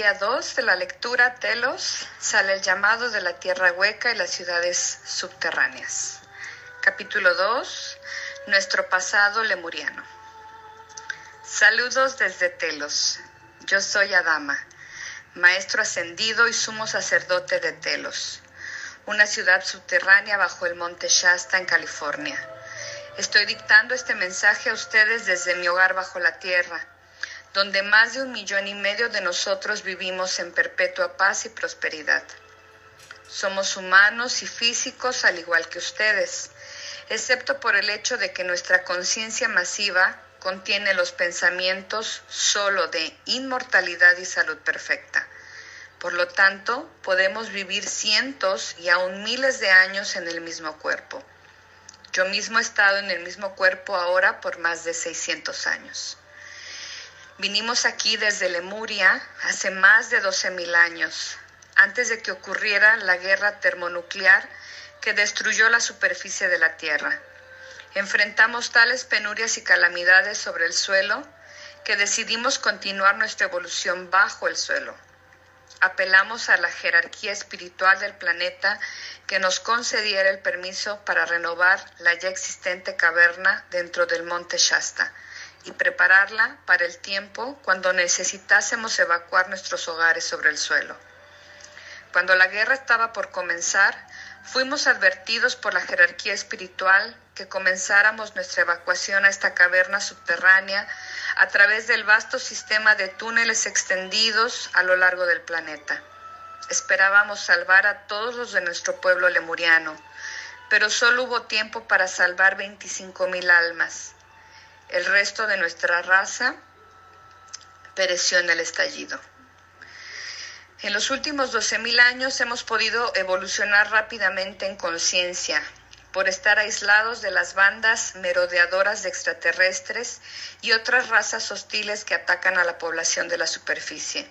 Día 2 de la lectura Telos sale el llamado de la tierra hueca y las ciudades subterráneas. Capítulo 2 Nuestro pasado lemuriano. Saludos desde Telos. Yo soy Adama, maestro ascendido y sumo sacerdote de Telos, una ciudad subterránea bajo el monte Shasta en California. Estoy dictando este mensaje a ustedes desde mi hogar bajo la tierra donde más de un millón y medio de nosotros vivimos en perpetua paz y prosperidad. Somos humanos y físicos al igual que ustedes, excepto por el hecho de que nuestra conciencia masiva contiene los pensamientos solo de inmortalidad y salud perfecta. Por lo tanto, podemos vivir cientos y aún miles de años en el mismo cuerpo. Yo mismo he estado en el mismo cuerpo ahora por más de 600 años. Vinimos aquí desde Lemuria hace más de 12.000 años, antes de que ocurriera la guerra termonuclear que destruyó la superficie de la Tierra. Enfrentamos tales penurias y calamidades sobre el suelo que decidimos continuar nuestra evolución bajo el suelo. Apelamos a la jerarquía espiritual del planeta que nos concediera el permiso para renovar la ya existente caverna dentro del monte Shasta y prepararla para el tiempo cuando necesitásemos evacuar nuestros hogares sobre el suelo. Cuando la guerra estaba por comenzar, fuimos advertidos por la jerarquía espiritual que comenzáramos nuestra evacuación a esta caverna subterránea a través del vasto sistema de túneles extendidos a lo largo del planeta. Esperábamos salvar a todos los de nuestro pueblo lemuriano, pero solo hubo tiempo para salvar 25 mil almas el resto de nuestra raza pereció en el estallido. En los últimos 12.000 años hemos podido evolucionar rápidamente en conciencia por estar aislados de las bandas merodeadoras de extraterrestres y otras razas hostiles que atacan a la población de la superficie.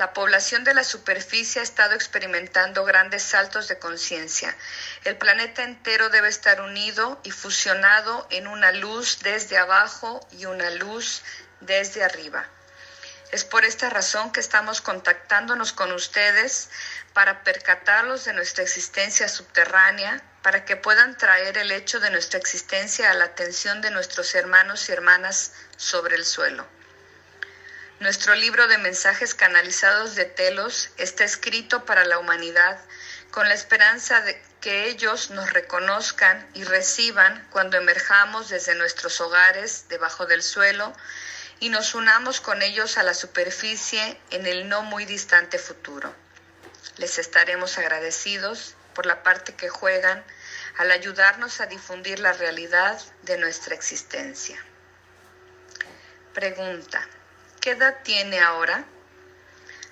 La población de la superficie ha estado experimentando grandes saltos de conciencia. El planeta entero debe estar unido y fusionado en una luz desde abajo y una luz desde arriba. Es por esta razón que estamos contactándonos con ustedes para percatarlos de nuestra existencia subterránea, para que puedan traer el hecho de nuestra existencia a la atención de nuestros hermanos y hermanas sobre el suelo. Nuestro libro de mensajes canalizados de Telos está escrito para la humanidad con la esperanza de que ellos nos reconozcan y reciban cuando emerjamos desde nuestros hogares debajo del suelo y nos unamos con ellos a la superficie en el no muy distante futuro. Les estaremos agradecidos por la parte que juegan al ayudarnos a difundir la realidad de nuestra existencia. Pregunta. ¿Qué edad tiene ahora?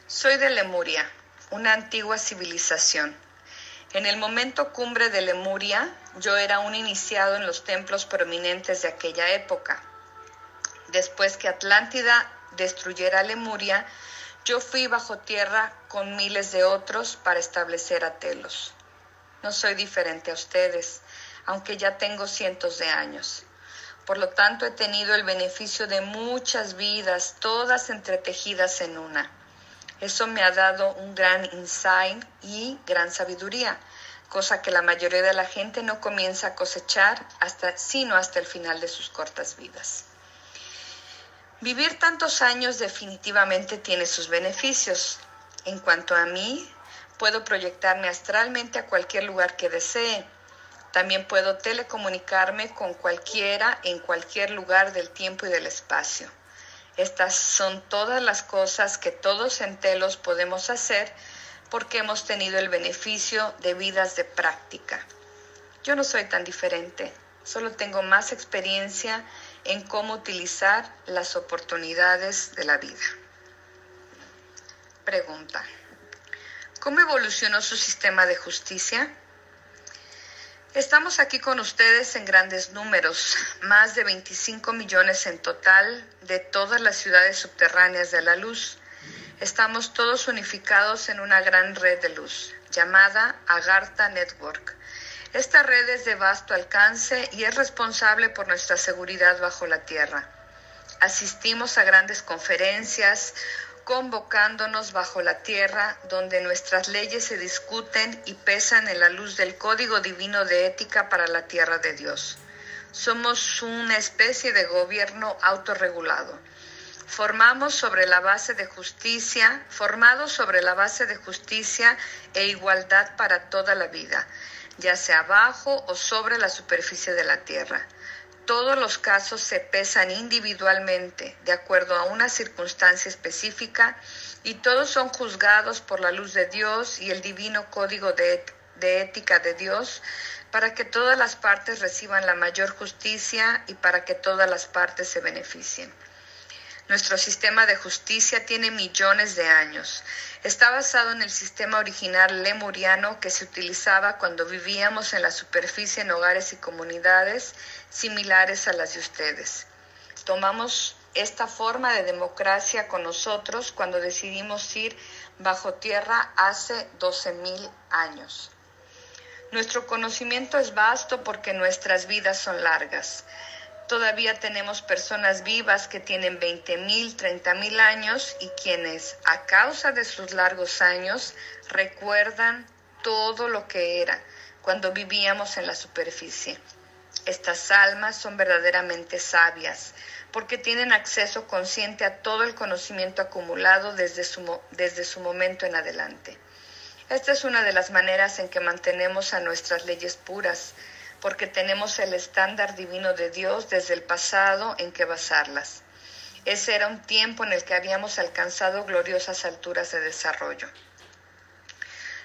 Soy de Lemuria, una antigua civilización. En el momento cumbre de Lemuria, yo era un iniciado en los templos prominentes de aquella época. Después que Atlántida destruyera Lemuria, yo fui bajo tierra con miles de otros para establecer a Telos. No soy diferente a ustedes, aunque ya tengo cientos de años. Por lo tanto, he tenido el beneficio de muchas vidas, todas entretejidas en una. Eso me ha dado un gran insight y gran sabiduría, cosa que la mayoría de la gente no comienza a cosechar hasta, sino hasta el final de sus cortas vidas. Vivir tantos años definitivamente tiene sus beneficios. En cuanto a mí, puedo proyectarme astralmente a cualquier lugar que desee también puedo telecomunicarme con cualquiera en cualquier lugar del tiempo y del espacio. Estas son todas las cosas que todos en Telos podemos hacer porque hemos tenido el beneficio de vidas de práctica. Yo no soy tan diferente, solo tengo más experiencia en cómo utilizar las oportunidades de la vida. Pregunta. ¿Cómo evolucionó su sistema de justicia? Estamos aquí con ustedes en grandes números, más de 25 millones en total de todas las ciudades subterráneas de la luz. Estamos todos unificados en una gran red de luz llamada Agartha Network. Esta red es de vasto alcance y es responsable por nuestra seguridad bajo la tierra. Asistimos a grandes conferencias, convocándonos bajo la tierra, donde nuestras leyes se discuten y pesan en la luz del código divino de ética para la tierra de Dios. Somos una especie de gobierno autorregulado. Formamos sobre la base de justicia, formados sobre la base de justicia e igualdad para toda la vida, ya sea abajo o sobre la superficie de la tierra todos los casos se pesan individualmente de acuerdo a una circunstancia específica y todos son juzgados por la luz de Dios y el divino código de, ética de Dios para que todas las partes reciban la mayor justicia y para que todas las partes se beneficien. Nuestro sistema de justicia tiene millones de años. Está basado en el sistema original lemuriano que se utilizaba cuando vivíamos en la superficie en hogares y comunidades similares a las de ustedes. Tomamos esta forma de democracia con nosotros cuando decidimos ir bajo tierra hace 12.000 años. Nuestro conocimiento es vasto porque nuestras vidas son largas. Todavía tenemos personas vivas que tienen 20 mil, 30 mil años y quienes, a causa de sus largos años, recuerdan todo lo que era cuando vivíamos en la superficie. Estas almas son verdaderamente sabias porque tienen acceso consciente a todo el conocimiento acumulado desde su, desde su momento en adelante. Esta es una de las maneras en que mantenemos a nuestras leyes puras porque tenemos el estándar divino de Dios desde el pasado en que basarlas. Ese era un tiempo en el que habíamos alcanzado gloriosas alturas de desarrollo.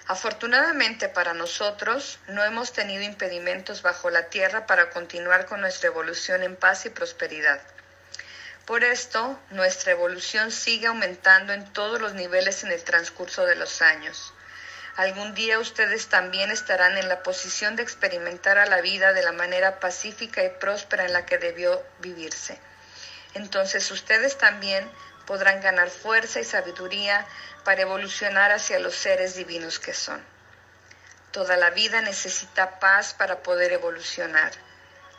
Afortunadamente para nosotros no hemos tenido impedimentos bajo la tierra para continuar con nuestra evolución en paz y prosperidad. Por esto, nuestra evolución sigue aumentando en todos los niveles en el transcurso de los años. Algún día ustedes también estarán en la posición de experimentar a la vida de la manera pacífica y próspera en la que debió vivirse. Entonces ustedes también podrán ganar fuerza y sabiduría para evolucionar hacia los seres divinos que son. Toda la vida necesita paz para poder evolucionar.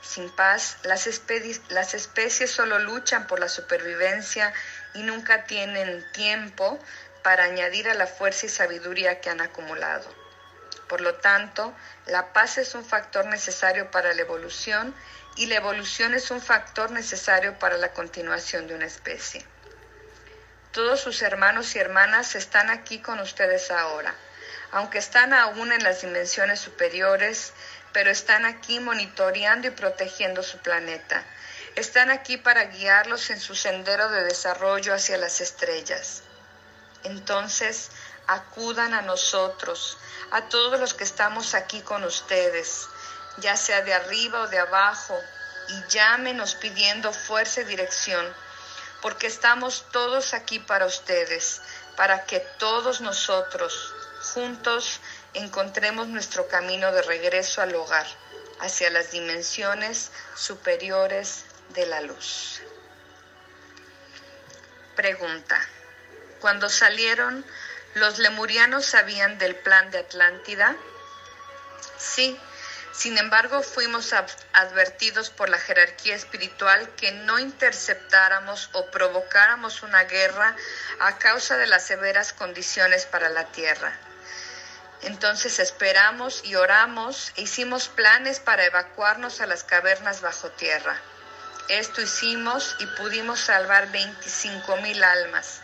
Sin paz, las, especies solo luchan por la supervivencia y nunca tienen tiempo para añadir a la fuerza y sabiduría que han acumulado. Por lo tanto, la paz es un factor necesario para la evolución y la evolución es un factor necesario para la continuación de una especie. Todos sus hermanos y hermanas están aquí con ustedes ahora, aunque están aún en las dimensiones superiores, pero están aquí monitoreando y protegiendo su planeta. Están aquí para guiarlos en su sendero de desarrollo hacia las estrellas entonces acudan a nosotros, a todos los que estamos aquí con ustedes, ya sea de arriba o de abajo, y llámenos pidiendo fuerza y dirección, porque estamos todos aquí para ustedes, para que todos nosotros juntos encontremos nuestro camino de regreso al hogar, hacia las dimensiones superiores de la luz. Pregunta. Cuando salieron, ¿los lemurianos sabían del plan de Atlántida? Sí, sin embargo fuimos advertidos por la jerarquía espiritual que no interceptáramos o provocáramos una guerra a causa de las severas condiciones para la tierra. Entonces esperamos y oramos e hicimos planes para evacuarnos a las cavernas bajo tierra. Esto hicimos y pudimos salvar 25 mil almas.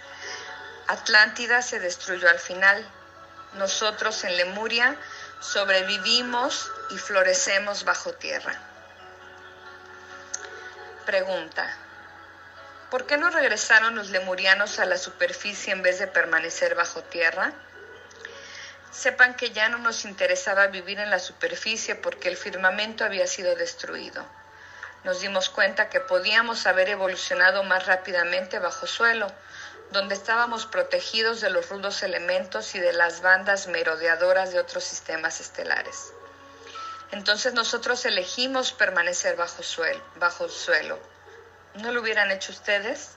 Atlántida se destruyó al final. Nosotros en Lemuria sobrevivimos y florecemos bajo tierra. Pregunta. ¿Por qué no regresaron los lemurianos a la superficie en vez de permanecer bajo tierra? Sepan que ya no nos interesaba vivir en la superficie porque el firmamento había sido destruido. Nos dimos cuenta que podíamos haber evolucionado más rápidamente bajo suelo, donde estábamos protegidos de los rudos elementos y de las bandas merodeadoras de otros sistemas estelares. Entonces nosotros elegimos permanecer bajo, suelo, bajo el suelo. ¿No lo hubieran hecho ustedes?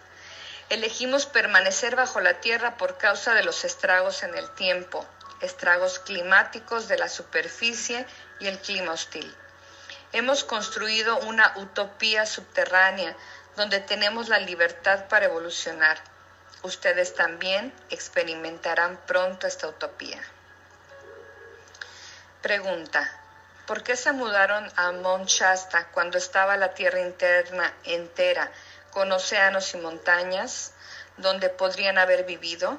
Elegimos permanecer bajo la Tierra por causa de los estragos en el tiempo, estragos climáticos de la superficie y el clima hostil. Hemos construido una utopía subterránea donde tenemos la libertad para evolucionar ustedes también experimentarán pronto esta utopía. Pregunta. ¿Por qué se mudaron a Mount Shasta cuando estaba la tierra interna entera con océanos y montañas donde podrían haber vivido?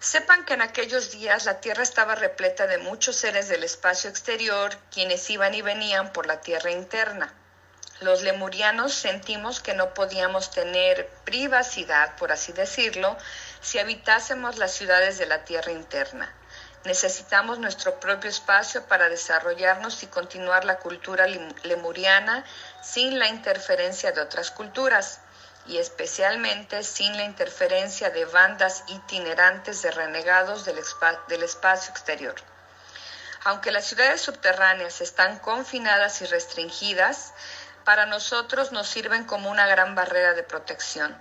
Sepan que en aquellos días la tierra estaba repleta de muchos seres del espacio exterior, quienes iban y venían por la tierra interna. Los lemurianos sentimos que no podíamos tener privacidad, por así decirlo, si habitásemos las ciudades de la tierra interna. Necesitamos nuestro propio espacio para desarrollarnos y continuar la cultura lemuriana sin la interferencia de otras culturas y especialmente sin la interferencia de bandas itinerantes de renegados del, del espacio exterior. Aunque las ciudades subterráneas están confinadas y restringidas, para nosotros nos sirven como una gran barrera de protección.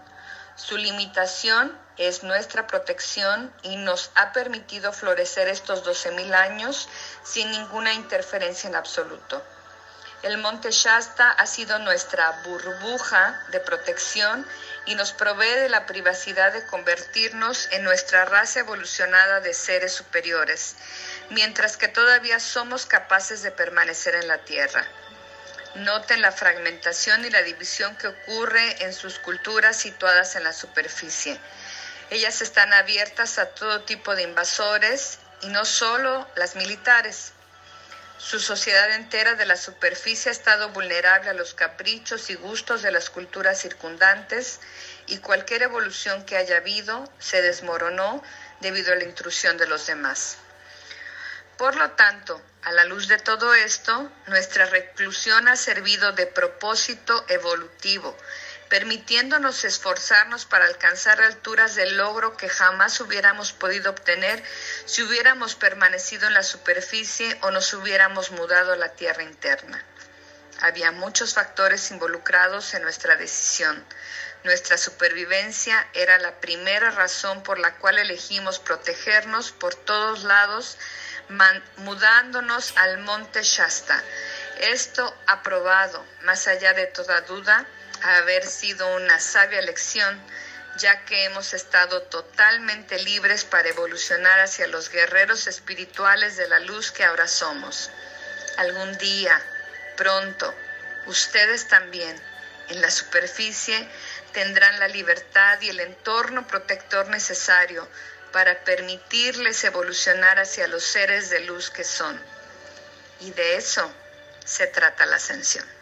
Su limitación es nuestra protección y nos ha permitido florecer estos 12.000 años sin ninguna interferencia en absoluto. El monte Shasta ha sido nuestra burbuja de protección y nos provee de la privacidad de convertirnos en nuestra raza evolucionada de seres superiores, mientras que todavía somos capaces de permanecer en la Tierra. Noten la fragmentación y la división que ocurre en sus culturas situadas en la superficie. Ellas están abiertas a todo tipo de invasores y no solo las militares. Su sociedad entera de la superficie ha estado vulnerable a los caprichos y gustos de las culturas circundantes y cualquier evolución que haya habido se desmoronó debido a la intrusión de los demás. Por lo tanto, a la luz de todo esto, nuestra reclusión ha servido de propósito evolutivo, permitiéndonos esforzarnos para alcanzar alturas de logro que jamás hubiéramos podido obtener si hubiéramos permanecido en la superficie o nos hubiéramos mudado a la tierra interna. Había muchos factores involucrados en nuestra decisión. Nuestra supervivencia era la primera razón por la cual elegimos protegernos por todos lados mudándonos al monte Shasta. Esto ha probado, más allá de toda duda, haber sido una sabia elección, ya que hemos estado totalmente libres para evolucionar hacia los guerreros espirituales de la luz que ahora somos. Algún día, pronto, ustedes también, en la superficie, tendrán la libertad y el entorno protector necesario para permitirles evolucionar hacia los seres de luz que son. Y de eso se trata la ascensión.